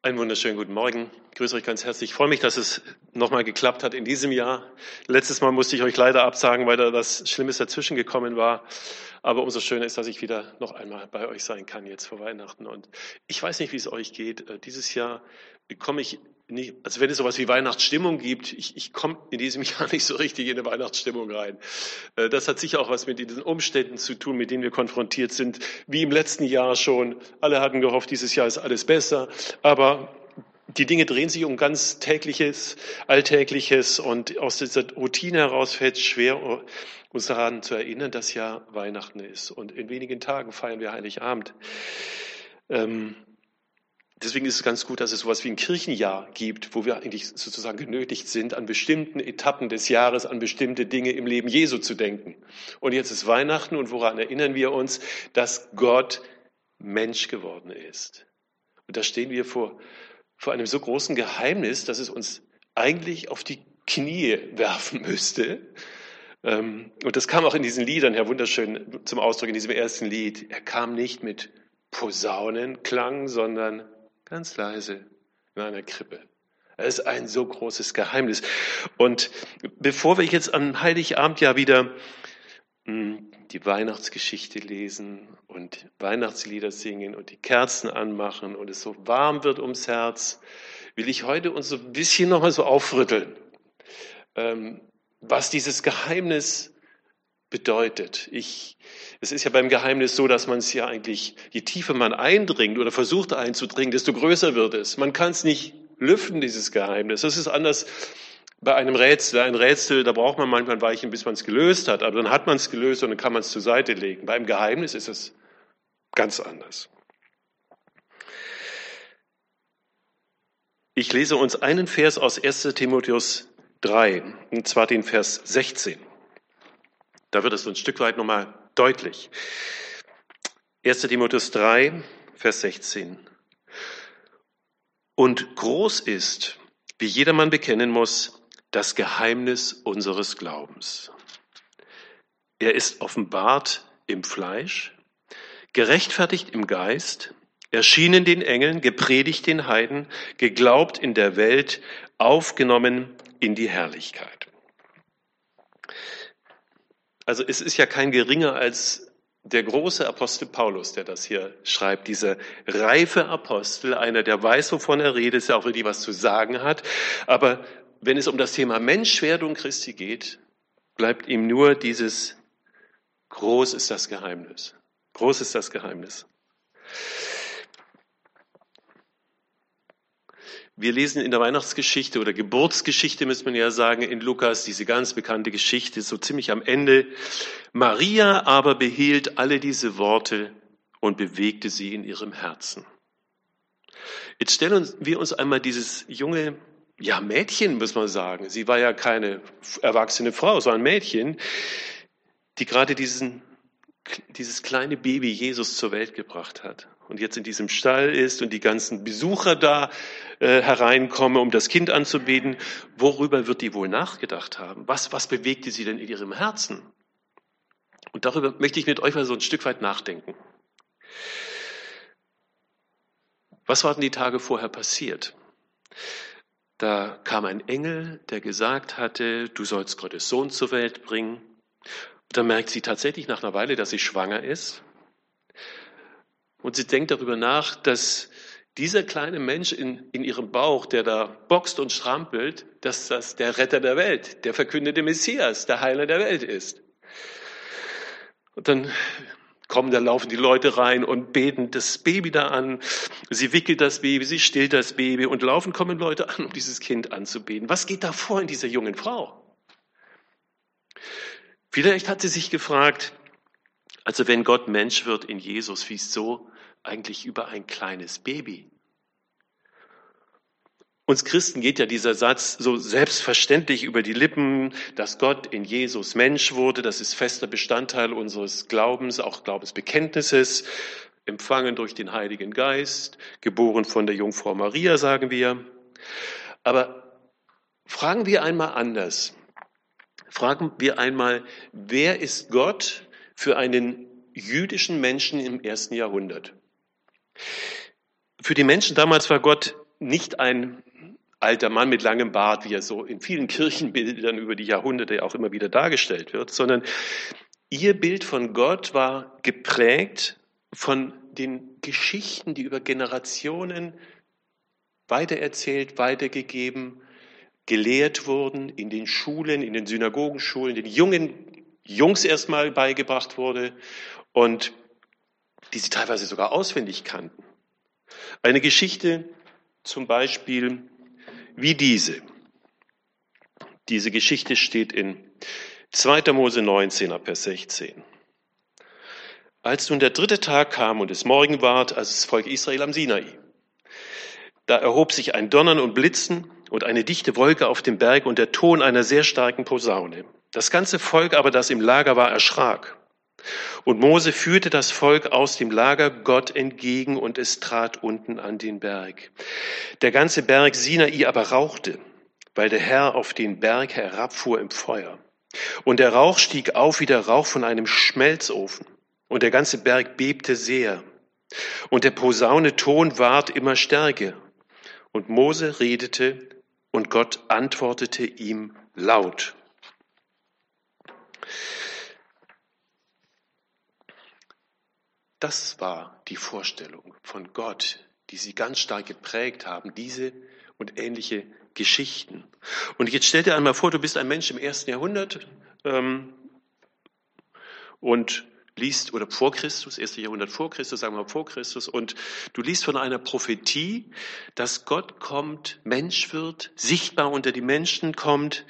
Einen wunderschönen guten Morgen. Ich grüße euch ganz herzlich. Ich freue mich, dass es nochmal geklappt hat in diesem Jahr. Letztes Mal musste ich euch leider absagen, weil da was Schlimmes dazwischen gekommen war. Aber umso schöner ist, dass ich wieder noch einmal bei euch sein kann jetzt vor Weihnachten. Und ich weiß nicht, wie es euch geht. Äh, dieses Jahr komme ich nicht, also wenn es sowas wie Weihnachtsstimmung gibt, ich, ich komme in diesem Jahr nicht so richtig in eine Weihnachtsstimmung rein. Äh, das hat sicher auch was mit diesen Umständen zu tun, mit denen wir konfrontiert sind, wie im letzten Jahr schon. Alle hatten gehofft, dieses Jahr ist alles besser, aber die Dinge drehen sich um ganz tägliches, alltägliches und aus dieser Routine heraus fällt es schwer, uns daran zu erinnern, dass ja Weihnachten ist und in wenigen Tagen feiern wir Heiligabend. Ähm, Deswegen ist es ganz gut, dass es sowas wie ein Kirchenjahr gibt, wo wir eigentlich sozusagen genötigt sind, an bestimmten Etappen des Jahres, an bestimmte Dinge im Leben Jesu zu denken. Und jetzt ist Weihnachten und woran erinnern wir uns, dass Gott Mensch geworden ist. Und da stehen wir vor, vor einem so großen Geheimnis, dass es uns eigentlich auf die Knie werfen müsste. Ähm, und das kam auch in diesen Liedern ja wunderschön zum Ausdruck in diesem ersten Lied. Er kam nicht mit Posaunenklang, sondern ganz leise in einer Krippe. Es ist ein so großes Geheimnis. Und bevor wir jetzt am Heiligabend ja wieder hm, die Weihnachtsgeschichte lesen und Weihnachtslieder singen und die Kerzen anmachen und es so warm wird ums Herz, will ich heute uns so ein bisschen nochmal so aufrütteln, ähm, was dieses Geheimnis bedeutet. Ich, es ist ja beim Geheimnis so, dass man es ja eigentlich, je tiefer man eindringt oder versucht einzudringen, desto größer wird es. Man kann es nicht lüften, dieses Geheimnis. Das ist anders bei einem Rätsel. Ein Rätsel, da braucht man manchmal ein Weichen, bis man es gelöst hat. Aber dann hat man es gelöst und dann kann man es zur Seite legen. Beim Geheimnis ist es ganz anders. Ich lese uns einen Vers aus 1 Timotheus 3, und zwar den Vers 16. Da wird es ein Stück weit nochmal deutlich. 1. Timotheus 3, Vers 16. Und groß ist, wie jedermann bekennen muss, das Geheimnis unseres Glaubens. Er ist offenbart im Fleisch, gerechtfertigt im Geist, erschienen den Engeln, gepredigt den Heiden, geglaubt in der Welt, aufgenommen in die Herrlichkeit. Also es ist ja kein geringer als der große Apostel Paulus, der das hier schreibt, dieser reife Apostel, einer, der weiß, wovon er redet, der auch wirklich was zu sagen hat. Aber wenn es um das Thema Menschwerdung Christi geht, bleibt ihm nur dieses Groß ist das Geheimnis. Groß ist das Geheimnis. Wir lesen in der Weihnachtsgeschichte oder Geburtsgeschichte, muss man ja sagen, in Lukas, diese ganz bekannte Geschichte, so ziemlich am Ende. Maria aber behielt alle diese Worte und bewegte sie in ihrem Herzen. Jetzt stellen wir uns einmal dieses junge, ja, Mädchen, muss man sagen. Sie war ja keine erwachsene Frau, sondern ein Mädchen, die gerade diesen, dieses kleine Baby Jesus zur Welt gebracht hat und jetzt in diesem Stall ist und die ganzen Besucher da äh, hereinkommen, um das Kind anzubeten, worüber wird die wohl nachgedacht haben? Was, was bewegte sie denn in ihrem Herzen? Und darüber möchte ich mit euch mal so ein Stück weit nachdenken. Was war denn die Tage vorher passiert? Da kam ein Engel, der gesagt hatte, du sollst Gottes Sohn zur Welt bringen. Dann merkt sie tatsächlich nach einer Weile, dass sie schwanger ist. Und sie denkt darüber nach, dass dieser kleine Mensch in, in ihrem Bauch, der da boxt und strampelt, dass das der Retter der Welt, der verkündete Messias, der Heiler der Welt ist. Und dann kommen, da laufen die Leute rein und beten das Baby da an. Sie wickelt das Baby, sie stillt das Baby und laufen kommen Leute an, um dieses Kind anzubeten. Was geht da vor in dieser jungen Frau? Vielleicht hat sie sich gefragt, also wenn Gott Mensch wird in Jesus, wieso eigentlich über ein kleines Baby? Uns Christen geht ja dieser Satz so selbstverständlich über die Lippen, dass Gott in Jesus Mensch wurde. Das ist fester Bestandteil unseres Glaubens, auch Glaubensbekenntnisses, empfangen durch den Heiligen Geist, geboren von der Jungfrau Maria, sagen wir. Aber fragen wir einmal anders. Fragen wir einmal, wer ist Gott für einen jüdischen Menschen im ersten Jahrhundert. Für die Menschen damals war Gott nicht ein alter Mann mit langem Bart, wie er so in vielen Kirchenbildern über die Jahrhunderte auch immer wieder dargestellt wird, sondern ihr Bild von Gott war geprägt von den Geschichten, die über Generationen weitererzählt, weitergegeben, gelehrt wurden, in den Schulen, in den Synagogenschulen, den jungen Jungs erstmal beigebracht wurde und die sie teilweise sogar auswendig kannten. Eine Geschichte zum Beispiel wie diese. Diese Geschichte steht in 2. Mose 19, Vers 16. Als nun der dritte Tag kam und es Morgen ward, als das Volk Israel am Sinai, da erhob sich ein Donnern und Blitzen und eine dichte Wolke auf dem Berg und der Ton einer sehr starken Posaune. Das ganze Volk aber, das im Lager war, erschrak. Und Mose führte das Volk aus dem Lager Gott entgegen und es trat unten an den Berg. Der ganze Berg Sinai aber rauchte, weil der Herr auf den Berg herabfuhr im Feuer. Und der Rauch stieg auf wie der Rauch von einem Schmelzofen. Und der ganze Berg bebte sehr. Und der Posaune Ton ward immer stärker. Und Mose redete und Gott antwortete ihm laut. Das war die Vorstellung von Gott, die sie ganz stark geprägt haben, diese und ähnliche Geschichten. Und jetzt stell dir einmal vor, du bist ein Mensch im ersten Jahrhundert ähm, und liest, oder vor Christus, erste Jahrhundert vor Christus, sagen wir mal vor Christus, und du liest von einer Prophetie, dass Gott kommt, Mensch wird, sichtbar unter die Menschen kommt.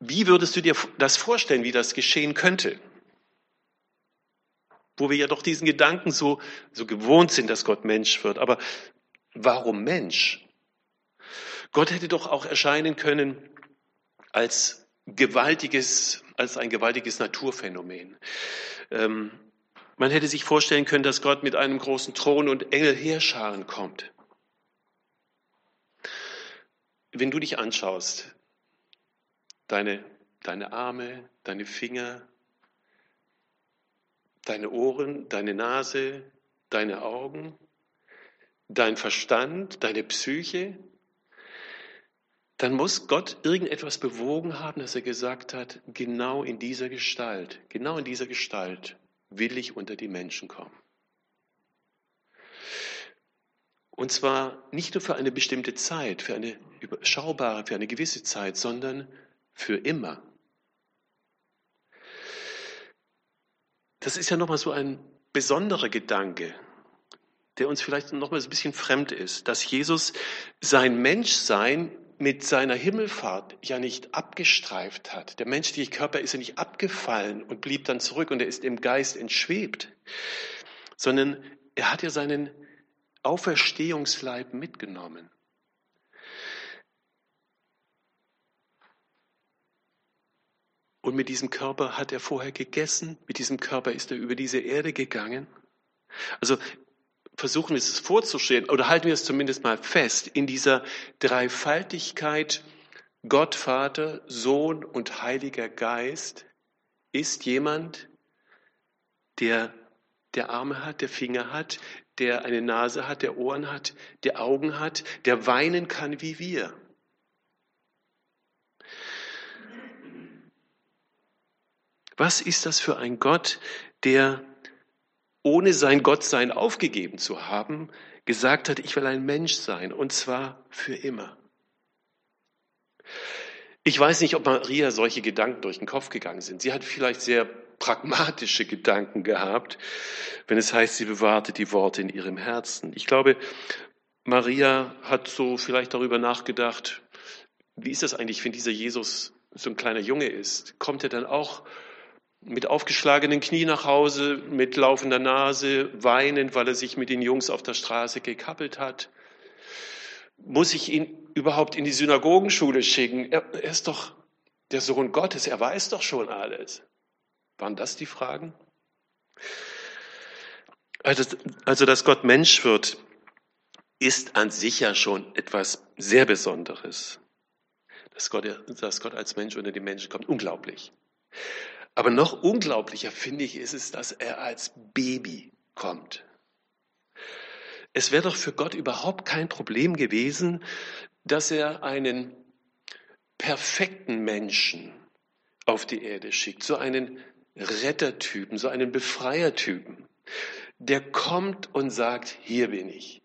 Wie würdest du dir das vorstellen, wie das geschehen könnte? wo wir ja doch diesen Gedanken so, so gewohnt sind, dass Gott Mensch wird. Aber warum Mensch? Gott hätte doch auch erscheinen können als gewaltiges, als ein gewaltiges Naturphänomen. Ähm, man hätte sich vorstellen können, dass Gott mit einem großen Thron und Engelheerscharen kommt. Wenn du dich anschaust, deine, deine Arme, deine Finger, deine Ohren, deine Nase, deine Augen, dein Verstand, deine Psyche, dann muss Gott irgendetwas bewogen haben, dass er gesagt hat, genau in dieser Gestalt, genau in dieser Gestalt will ich unter die Menschen kommen. Und zwar nicht nur für eine bestimmte Zeit, für eine überschaubare, für eine gewisse Zeit, sondern für immer. Das ist ja nochmal so ein besonderer Gedanke, der uns vielleicht nochmal ein bisschen fremd ist, dass Jesus sein Menschsein mit seiner Himmelfahrt ja nicht abgestreift hat. Der menschliche Körper ist ja nicht abgefallen und blieb dann zurück und er ist im Geist entschwebt, sondern er hat ja seinen Auferstehungsleib mitgenommen. Und mit diesem Körper hat er vorher gegessen, mit diesem Körper ist er über diese Erde gegangen. Also versuchen wir es vorzustellen oder halten wir es zumindest mal fest, in dieser Dreifaltigkeit Gott, Vater, Sohn und Heiliger Geist ist jemand, der, der Arme hat, der Finger hat, der eine Nase hat, der Ohren hat, der Augen hat, der weinen kann wie wir. Was ist das für ein Gott, der ohne sein Gottsein aufgegeben zu haben, gesagt hat, ich will ein Mensch sein, und zwar für immer. Ich weiß nicht, ob Maria solche Gedanken durch den Kopf gegangen sind. Sie hat vielleicht sehr pragmatische Gedanken gehabt, wenn es heißt, sie bewahrte die Worte in ihrem Herzen. Ich glaube, Maria hat so vielleicht darüber nachgedacht, wie ist das eigentlich, wenn dieser Jesus so ein kleiner Junge ist? Kommt er dann auch mit aufgeschlagenen Knie nach Hause, mit laufender Nase, weinend, weil er sich mit den Jungs auf der Straße gekappelt hat? Muss ich ihn überhaupt in die Synagogenschule schicken? Er, er ist doch der Sohn Gottes, er weiß doch schon alles. Waren das die Fragen? Also, also dass Gott Mensch wird, ist an sich ja schon etwas sehr Besonderes. Dass Gott, dass Gott als Mensch unter die Menschen kommt, unglaublich. Aber noch unglaublicher finde ich ist es, dass er als Baby kommt. Es wäre doch für Gott überhaupt kein Problem gewesen, dass er einen perfekten Menschen auf die Erde schickt, so einen Rettertypen, so einen Befreiertypen, der kommt und sagt, hier bin ich.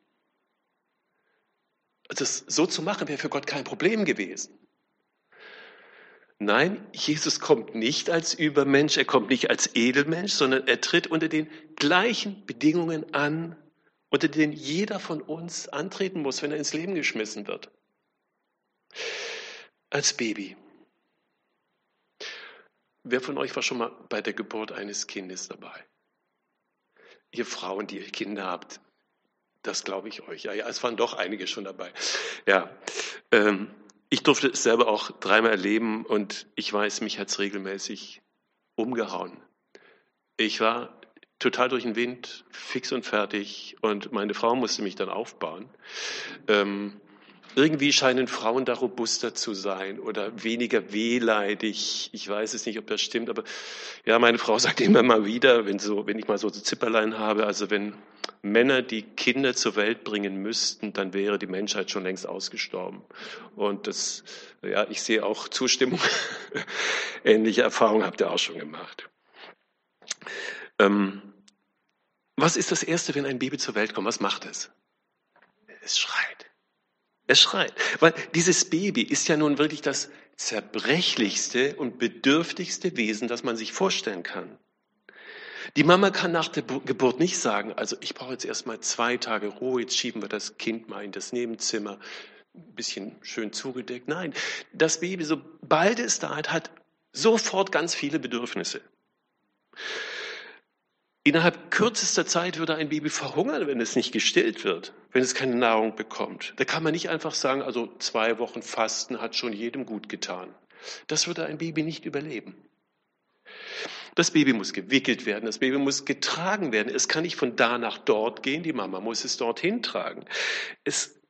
Das so zu machen wäre für Gott kein Problem gewesen. Nein, Jesus kommt nicht als Übermensch, er kommt nicht als Edelmensch, sondern er tritt unter den gleichen Bedingungen an, unter denen jeder von uns antreten muss, wenn er ins Leben geschmissen wird. Als Baby. Wer von euch war schon mal bei der Geburt eines Kindes dabei? Ihr Frauen, die ihr Kinder habt, das glaube ich euch. Ja, ja, es waren doch einige schon dabei. Ja, ähm, ich durfte es selber auch dreimal erleben und ich weiß, mich hat es regelmäßig umgehauen. Ich war total durch den Wind, fix und fertig und meine Frau musste mich dann aufbauen. Ähm, irgendwie scheinen Frauen da robuster zu sein oder weniger wehleidig. Ich weiß es nicht, ob das stimmt, aber ja, meine Frau sagt immer mal wieder, wenn so, wenn ich mal so Zipperlein habe, also wenn Männer die Kinder zur Welt bringen müssten, dann wäre die Menschheit schon längst ausgestorben. Und das, ja, ich sehe auch Zustimmung. Ähnliche Erfahrungen habt ihr auch schon gemacht. Ähm, was ist das Erste, wenn ein Baby zur Welt kommt? Was macht es? Es schreit. Er schreit. Weil dieses Baby ist ja nun wirklich das zerbrechlichste und bedürftigste Wesen, das man sich vorstellen kann. Die Mama kann nach der Geburt nicht sagen, also ich brauche jetzt erstmal zwei Tage Ruhe, jetzt schieben wir das Kind mal in das Nebenzimmer, ein bisschen schön zugedeckt. Nein, das Baby, sobald es da hat, hat sofort ganz viele Bedürfnisse. Innerhalb kürzester Zeit würde ein Baby verhungern, wenn es nicht gestillt wird, wenn es keine Nahrung bekommt. Da kann man nicht einfach sagen, also zwei Wochen Fasten hat schon jedem gut getan. Das würde ein Baby nicht überleben. Das Baby muss gewickelt werden, das Baby muss getragen werden. Es kann nicht von da nach dort gehen, die Mama muss es dorthin tragen. Es,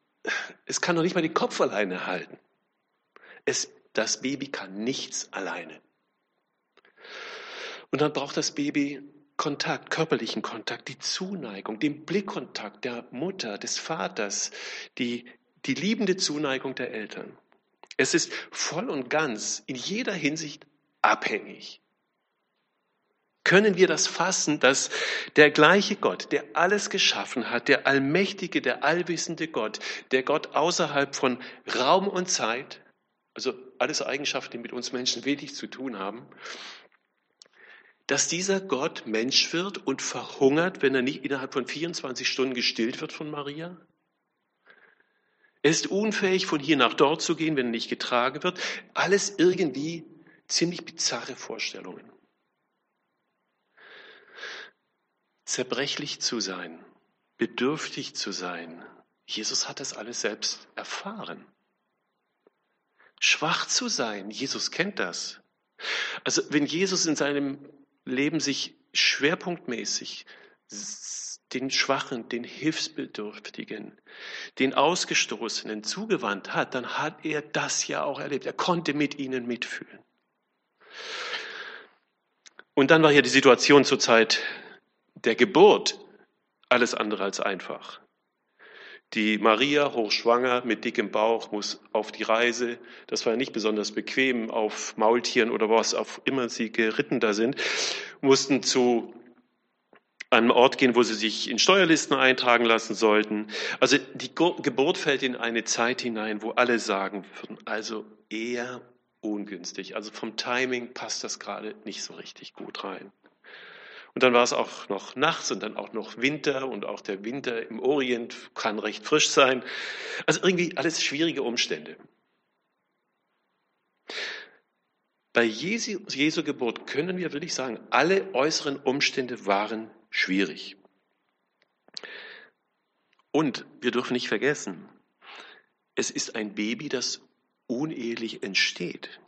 es kann noch nicht mal den Kopf alleine halten. Es, das Baby kann nichts alleine. Und dann braucht das Baby Kontakt, körperlichen Kontakt, die Zuneigung, den Blickkontakt der Mutter, des Vaters, die, die liebende Zuneigung der Eltern. Es ist voll und ganz in jeder Hinsicht abhängig. Können wir das fassen, dass der gleiche Gott, der alles geschaffen hat, der allmächtige, der allwissende Gott, der Gott außerhalb von Raum und Zeit, also alles Eigenschaften, die mit uns Menschen wenig zu tun haben, dass dieser Gott Mensch wird und verhungert, wenn er nicht innerhalb von 24 Stunden gestillt wird von Maria? Er ist unfähig, von hier nach dort zu gehen, wenn er nicht getragen wird. Alles irgendwie ziemlich bizarre Vorstellungen. Zerbrechlich zu sein, bedürftig zu sein. Jesus hat das alles selbst erfahren. Schwach zu sein, Jesus kennt das. Also wenn Jesus in seinem Leben sich schwerpunktmäßig den Schwachen, den Hilfsbedürftigen, den Ausgestoßenen zugewandt hat, dann hat er das ja auch erlebt. Er konnte mit ihnen mitfühlen. Und dann war ja die Situation zur Zeit der Geburt alles andere als einfach. Die Maria, hochschwanger, mit dickem Bauch, muss auf die Reise. Das war ja nicht besonders bequem auf Maultieren oder was auch immer sie geritten da sind, mussten zu einem Ort gehen, wo sie sich in Steuerlisten eintragen lassen sollten. Also die Geburt fällt in eine Zeit hinein, wo alle sagen würden, also eher ungünstig. Also vom Timing passt das gerade nicht so richtig gut rein. Und dann war es auch noch nachts und dann auch noch Winter und auch der Winter im Orient kann recht frisch sein. Also irgendwie alles schwierige Umstände. Bei Jesu, Jesu Geburt können wir wirklich sagen, alle äußeren Umstände waren schwierig. Und wir dürfen nicht vergessen, es ist ein Baby, das unehelich entsteht.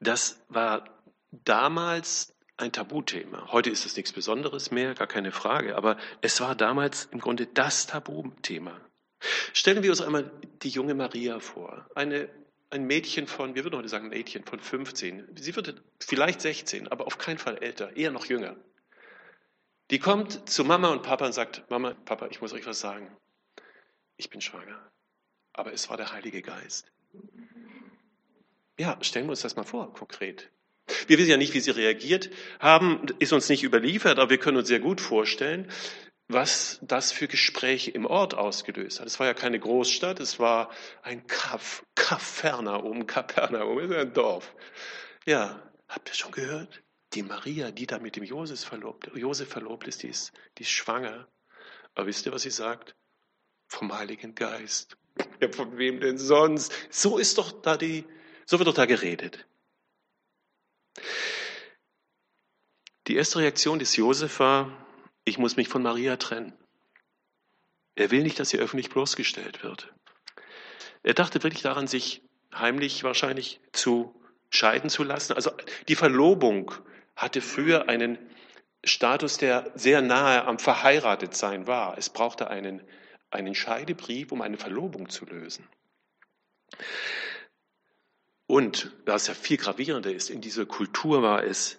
Das war damals ein Tabuthema. Heute ist es nichts Besonderes mehr, gar keine Frage, aber es war damals im Grunde das Tabuthema. Stellen wir uns einmal die junge Maria vor, eine, ein Mädchen von, wir würden heute sagen Mädchen von 15, sie würde vielleicht 16, aber auf keinen Fall älter, eher noch jünger. Die kommt zu Mama und Papa und sagt, Mama, Papa, ich muss euch was sagen. Ich bin schwanger. Aber es war der Heilige Geist. Ja, stellen wir uns das mal vor, konkret. Wir wissen ja nicht, wie sie reagiert haben, ist uns nicht überliefert, aber wir können uns sehr gut vorstellen, was das für Gespräche im Ort ausgelöst hat. Es war ja keine Großstadt, es war ein Kaff, Kapernaum, Kapernaum ist ein Dorf. Ja, habt ihr schon gehört? Die Maria, die da mit dem Josef verlobt, Josef verlobt ist, die ist, die ist schwanger. Aber wisst ihr, was sie sagt? Vom Heiligen Geist. Ja, von wem denn sonst? So ist doch da die, so wird doch da geredet. Die erste Reaktion des Josef war, ich muss mich von Maria trennen. Er will nicht, dass sie öffentlich bloßgestellt wird. Er dachte wirklich daran, sich heimlich wahrscheinlich zu scheiden zu lassen. Also die Verlobung hatte früher einen Status, der sehr nahe am Verheiratetsein war. Es brauchte einen, einen Scheidebrief, um eine Verlobung zu lösen. Und, was ja viel gravierender ist, in dieser Kultur war es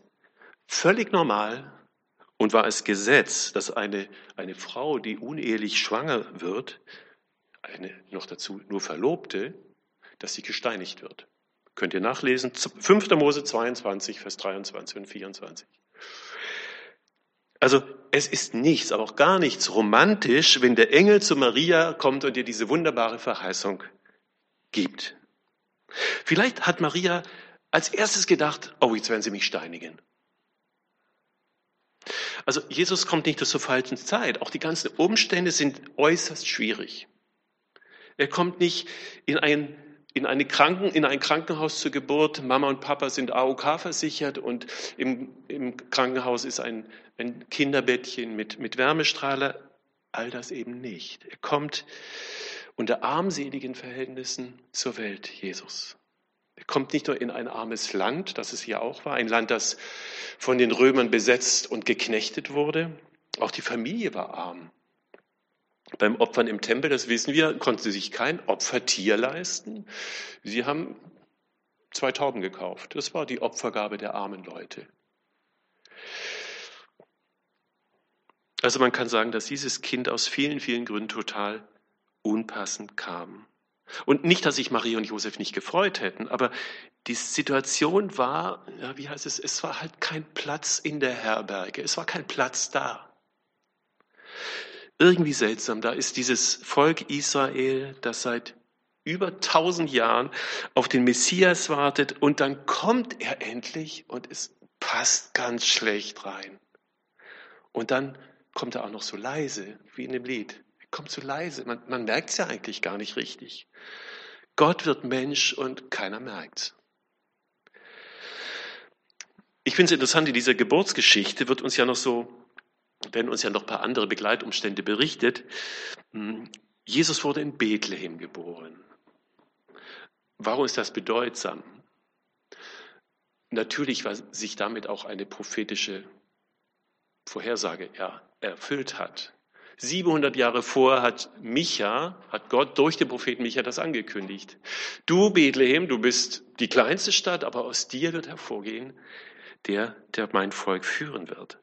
völlig normal und war es Gesetz, dass eine, eine Frau, die unehelich schwanger wird, eine noch dazu nur Verlobte, dass sie gesteinigt wird. Könnt ihr nachlesen, 5. Mose 22, Vers 23 und 24. Also es ist nichts, aber auch gar nichts romantisch, wenn der Engel zu Maria kommt und ihr diese wunderbare Verheißung gibt. Vielleicht hat Maria als erstes gedacht, oh, jetzt werden sie mich steinigen. Also Jesus kommt nicht zur falschen Zeit. Auch die ganzen Umstände sind äußerst schwierig. Er kommt nicht in ein, in, eine Kranken, in ein Krankenhaus zur Geburt. Mama und Papa sind AOK versichert und im, im Krankenhaus ist ein, ein Kinderbettchen mit, mit Wärmestrahler. All das eben nicht. Er kommt unter armseligen Verhältnissen zur Welt, Jesus. Er kommt nicht nur in ein armes Land, das es hier auch war, ein Land, das von den Römern besetzt und geknechtet wurde. Auch die Familie war arm. Beim Opfern im Tempel, das wissen wir, konnten sie sich kein Opfertier leisten. Sie haben zwei Tauben gekauft. Das war die Opfergabe der armen Leute. Also man kann sagen, dass dieses Kind aus vielen, vielen Gründen total unpassend kam. Und nicht, dass sich Maria und Josef nicht gefreut hätten, aber die Situation war, ja, wie heißt es, es war halt kein Platz in der Herberge, es war kein Platz da. Irgendwie seltsam, da ist dieses Volk Israel, das seit über tausend Jahren auf den Messias wartet und dann kommt er endlich und es passt ganz schlecht rein. Und dann kommt er auch noch so leise, wie in dem Lied kommt zu leise. Man, man merkt es ja eigentlich gar nicht richtig. Gott wird Mensch und keiner merkt. Ich finde es interessant, in dieser Geburtsgeschichte wird uns ja noch so, werden uns ja noch ein paar andere Begleitumstände berichtet. Hm, Jesus wurde in Bethlehem geboren. Warum ist das bedeutsam? Natürlich, weil sich damit auch eine prophetische Vorhersage erfüllt hat. 700 Jahre vor hat Micha, hat Gott durch den Propheten Micha das angekündigt. Du, Bethlehem, du bist die kleinste Stadt, aber aus dir wird hervorgehen, der, der mein Volk führen wird.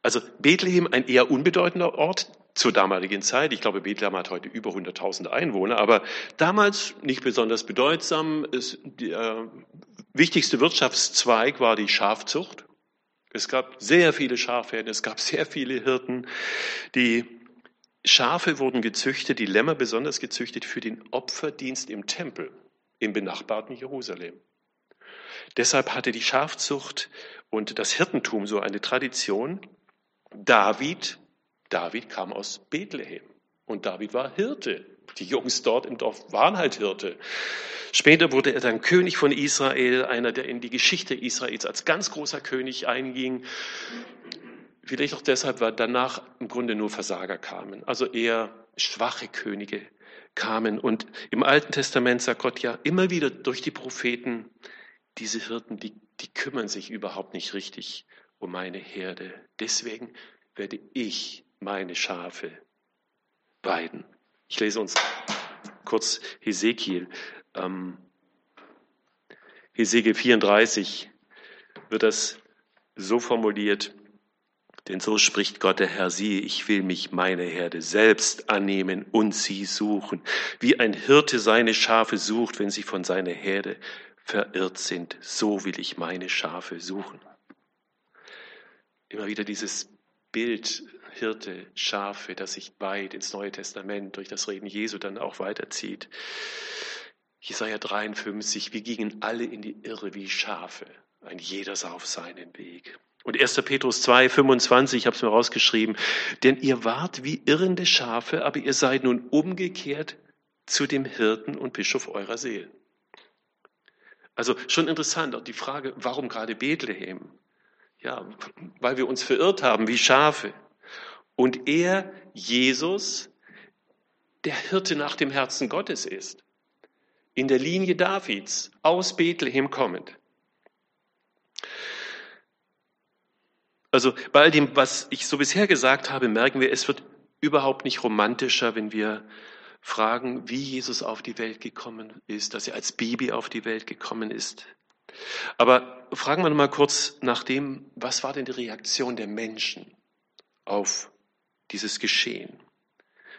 Also Bethlehem ein eher unbedeutender Ort zur damaligen Zeit. Ich glaube, Bethlehem hat heute über 100.000 Einwohner, aber damals nicht besonders bedeutsam. Es, der wichtigste Wirtschaftszweig war die Schafzucht. Es gab sehr viele Schafherden, es gab sehr viele Hirten. Die Schafe wurden gezüchtet, die Lämmer besonders gezüchtet für den Opferdienst im Tempel im benachbarten Jerusalem. Deshalb hatte die Schafzucht und das Hirtentum so eine Tradition. David, David kam aus Bethlehem und David war Hirte. Die Jungs dort im Dorf waren halt Hirte. Später wurde er dann König von Israel, einer, der in die Geschichte Israels als ganz großer König einging. Vielleicht auch deshalb, weil danach im Grunde nur Versager kamen, also eher schwache Könige kamen. Und im Alten Testament sagt Gott ja immer wieder durch die Propheten, diese Hirten, die, die kümmern sich überhaupt nicht richtig um meine Herde. Deswegen werde ich meine Schafe weiden. Ich lese uns kurz Hesekiel. Ähm, Hesekiel 34 wird das so formuliert. Denn so spricht Gott der Herr, siehe, ich will mich meine Herde selbst annehmen und sie suchen, wie ein Hirte seine Schafe sucht, wenn sie von seiner Herde verirrt sind, so will ich meine Schafe suchen. Immer wieder dieses Bild Hirte, Schafe, das sich weit ins Neue Testament durch das Reden Jesu dann auch weiterzieht. Jesaja 53, wir gingen alle in die Irre wie Schafe, ein jeder sah auf seinen Weg. Und 1. Petrus 2, 25, ich habe es mir rausgeschrieben, denn ihr wart wie irrende Schafe, aber ihr seid nun umgekehrt zu dem Hirten und Bischof eurer Seelen. Also schon interessant, auch die Frage, warum gerade Bethlehem? Ja, weil wir uns verirrt haben wie Schafe. Und er, Jesus, der Hirte nach dem Herzen Gottes ist in der Linie Davids aus Bethlehem kommend. Also bei all dem, was ich so bisher gesagt habe, merken wir, es wird überhaupt nicht romantischer, wenn wir fragen, wie Jesus auf die Welt gekommen ist, dass er als Baby auf die Welt gekommen ist. Aber fragen wir noch mal kurz nach dem, was war denn die Reaktion der Menschen auf dieses Geschehen?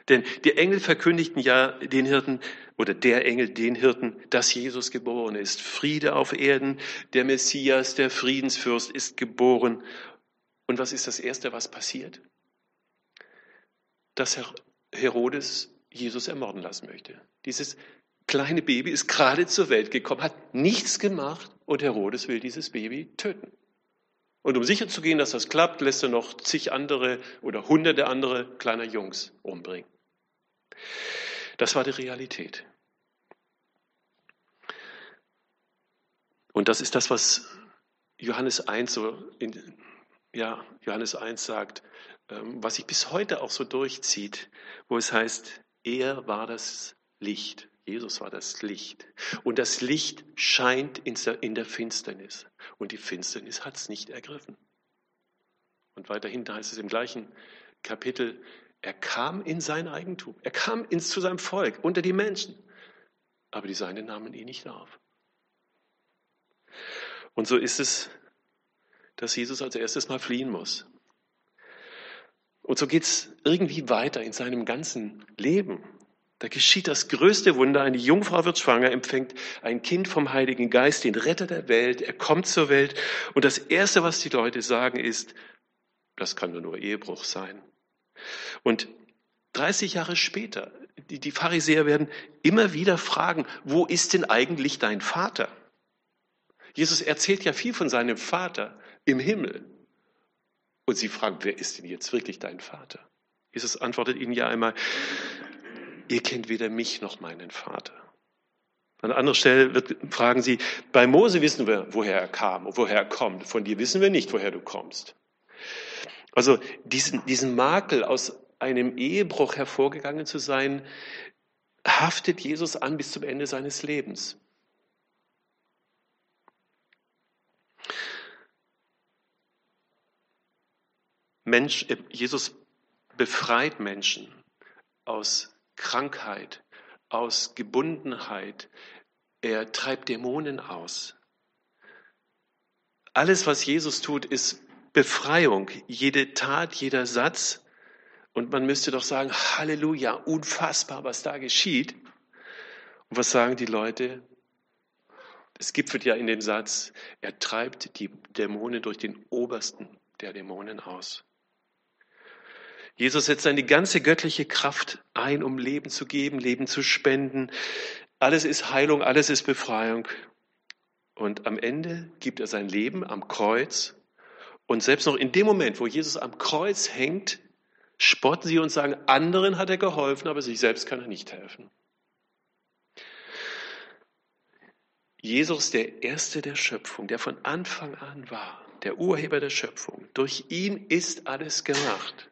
Denn die Engel verkündigten ja den Hirten oder der Engel den Hirten, dass Jesus geboren ist. Friede auf Erden, der Messias, der Friedensfürst ist geboren. Und was ist das Erste, was passiert? Dass Herodes Jesus ermorden lassen möchte. Dieses kleine Baby ist gerade zur Welt gekommen, hat nichts gemacht und Herodes will dieses Baby töten. Und um sicher zu gehen, dass das klappt, lässt er noch zig andere oder hunderte andere kleiner Jungs umbringen. Das war die Realität. Und das ist das, was Johannes 1 so in, ja, Johannes 1 sagt, ähm, was sich bis heute auch so durchzieht, wo es heißt, er war das Licht. Jesus war das Licht. Und das Licht scheint in der Finsternis. Und die Finsternis hat es nicht ergriffen. Und weiterhin heißt es im gleichen Kapitel, er kam in sein Eigentum. Er kam ins, zu seinem Volk, unter die Menschen. Aber die Seinen nahmen ihn nicht auf. Und so ist es, dass Jesus als erstes mal fliehen muss. Und so geht es irgendwie weiter in seinem ganzen Leben. Da geschieht das größte Wunder. Eine Jungfrau wird schwanger, empfängt ein Kind vom Heiligen Geist, den Retter der Welt. Er kommt zur Welt. Und das Erste, was die Leute sagen, ist, das kann nur Ehebruch sein. Und 30 Jahre später, die, die Pharisäer werden immer wieder fragen, wo ist denn eigentlich dein Vater? Jesus erzählt ja viel von seinem Vater im Himmel. Und sie fragen, wer ist denn jetzt wirklich dein Vater? Jesus antwortet ihnen ja einmal, ihr kennt weder mich noch meinen Vater. An anderer Stelle wird, fragen sie, bei Mose wissen wir, woher er kam und woher er kommt. Von dir wissen wir nicht, woher du kommst. Also diesen, diesen Makel aus einem Ehebruch hervorgegangen zu sein, haftet Jesus an bis zum Ende seines Lebens. Mensch, äh, Jesus befreit Menschen aus Krankheit, aus Gebundenheit. Er treibt Dämonen aus. Alles, was Jesus tut, ist Befreiung. Jede Tat, jeder Satz. Und man müsste doch sagen, Halleluja, unfassbar, was da geschieht. Und was sagen die Leute? Es gipfelt ja in dem Satz, er treibt die Dämonen durch den obersten der Dämonen aus. Jesus setzt seine ganze göttliche Kraft ein, um Leben zu geben, Leben zu spenden. Alles ist Heilung, alles ist Befreiung. Und am Ende gibt er sein Leben am Kreuz. Und selbst noch in dem Moment, wo Jesus am Kreuz hängt, spotten sie und sagen, anderen hat er geholfen, aber sich selbst kann er nicht helfen. Jesus, der Erste der Schöpfung, der von Anfang an war, der Urheber der Schöpfung, durch ihn ist alles gemacht.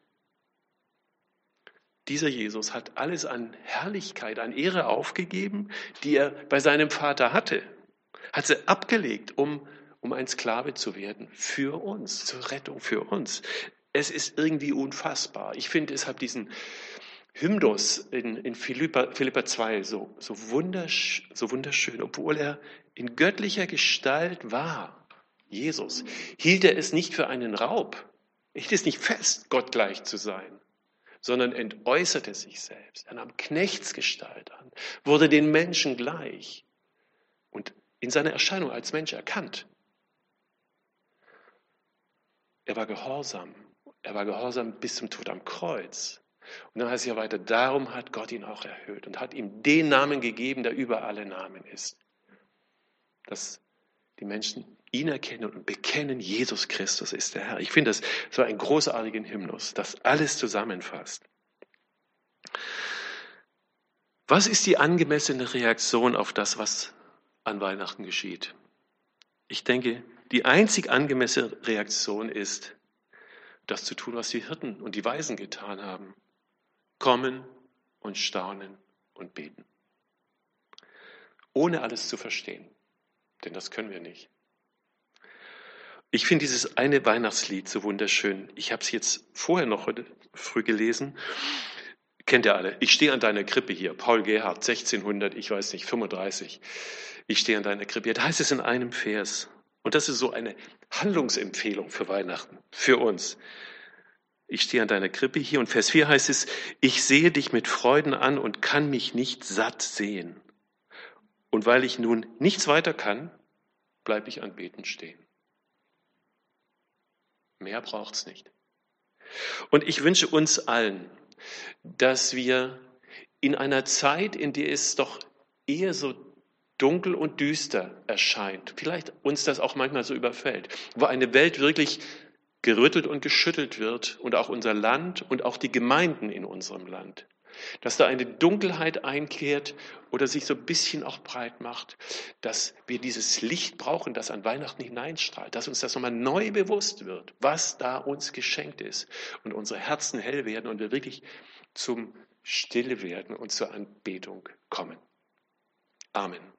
Dieser Jesus hat alles an Herrlichkeit, an Ehre aufgegeben, die er bei seinem Vater hatte, hat sie abgelegt, um, um ein Sklave zu werden für uns, zur Rettung für uns. Es ist irgendwie unfassbar. Ich finde deshalb diesen Hymnus in, in Philippa, Philippa 2 so, so, wundersch, so wunderschön, obwohl er in göttlicher Gestalt war, Jesus, hielt er es nicht für einen Raub, hielt es nicht fest, Gott gleich zu sein, sondern entäußerte sich selbst. Er nahm Knechtsgestalt an, wurde den Menschen gleich und in seiner Erscheinung als Mensch erkannt. Er war gehorsam. Er war gehorsam bis zum Tod am Kreuz. Und dann heißt es ja weiter, darum hat Gott ihn auch erhöht und hat ihm den Namen gegeben, der über alle Namen ist. Dass die Menschen ihn erkennen und bekennen, Jesus Christus ist der Herr. Ich finde das so einen großartigen Hymnus, das alles zusammenfasst. Was ist die angemessene Reaktion auf das, was an Weihnachten geschieht? Ich denke, die einzig angemessene Reaktion ist, das zu tun, was die Hirten und die Weisen getan haben. Kommen und staunen und beten. Ohne alles zu verstehen. Denn das können wir nicht. Ich finde dieses eine Weihnachtslied so wunderschön. Ich habe es jetzt vorher noch heute früh gelesen. Kennt ihr alle? Ich stehe an deiner Krippe hier. Paul Gerhardt, 1600, ich weiß nicht, 35. Ich stehe an deiner Krippe. Da heißt es in einem Vers. Und das ist so eine Handlungsempfehlung für Weihnachten, für uns. Ich stehe an deiner Krippe hier und Vers 4 heißt es, ich sehe dich mit Freuden an und kann mich nicht satt sehen. Und weil ich nun nichts weiter kann, bleibe ich anbeten stehen. Mehr braucht's nicht. Und ich wünsche uns allen, dass wir in einer Zeit, in der es doch eher so dunkel und düster erscheint, vielleicht uns das auch manchmal so überfällt, wo eine Welt wirklich gerüttelt und geschüttelt wird und auch unser Land und auch die Gemeinden in unserem Land. Dass da eine Dunkelheit einkehrt oder sich so ein bisschen auch breit macht, dass wir dieses Licht brauchen, das an Weihnachten hineinstrahlt, dass uns das nochmal neu bewusst wird, was da uns geschenkt ist und unsere Herzen hell werden und wir wirklich zum Stille werden und zur Anbetung kommen. Amen.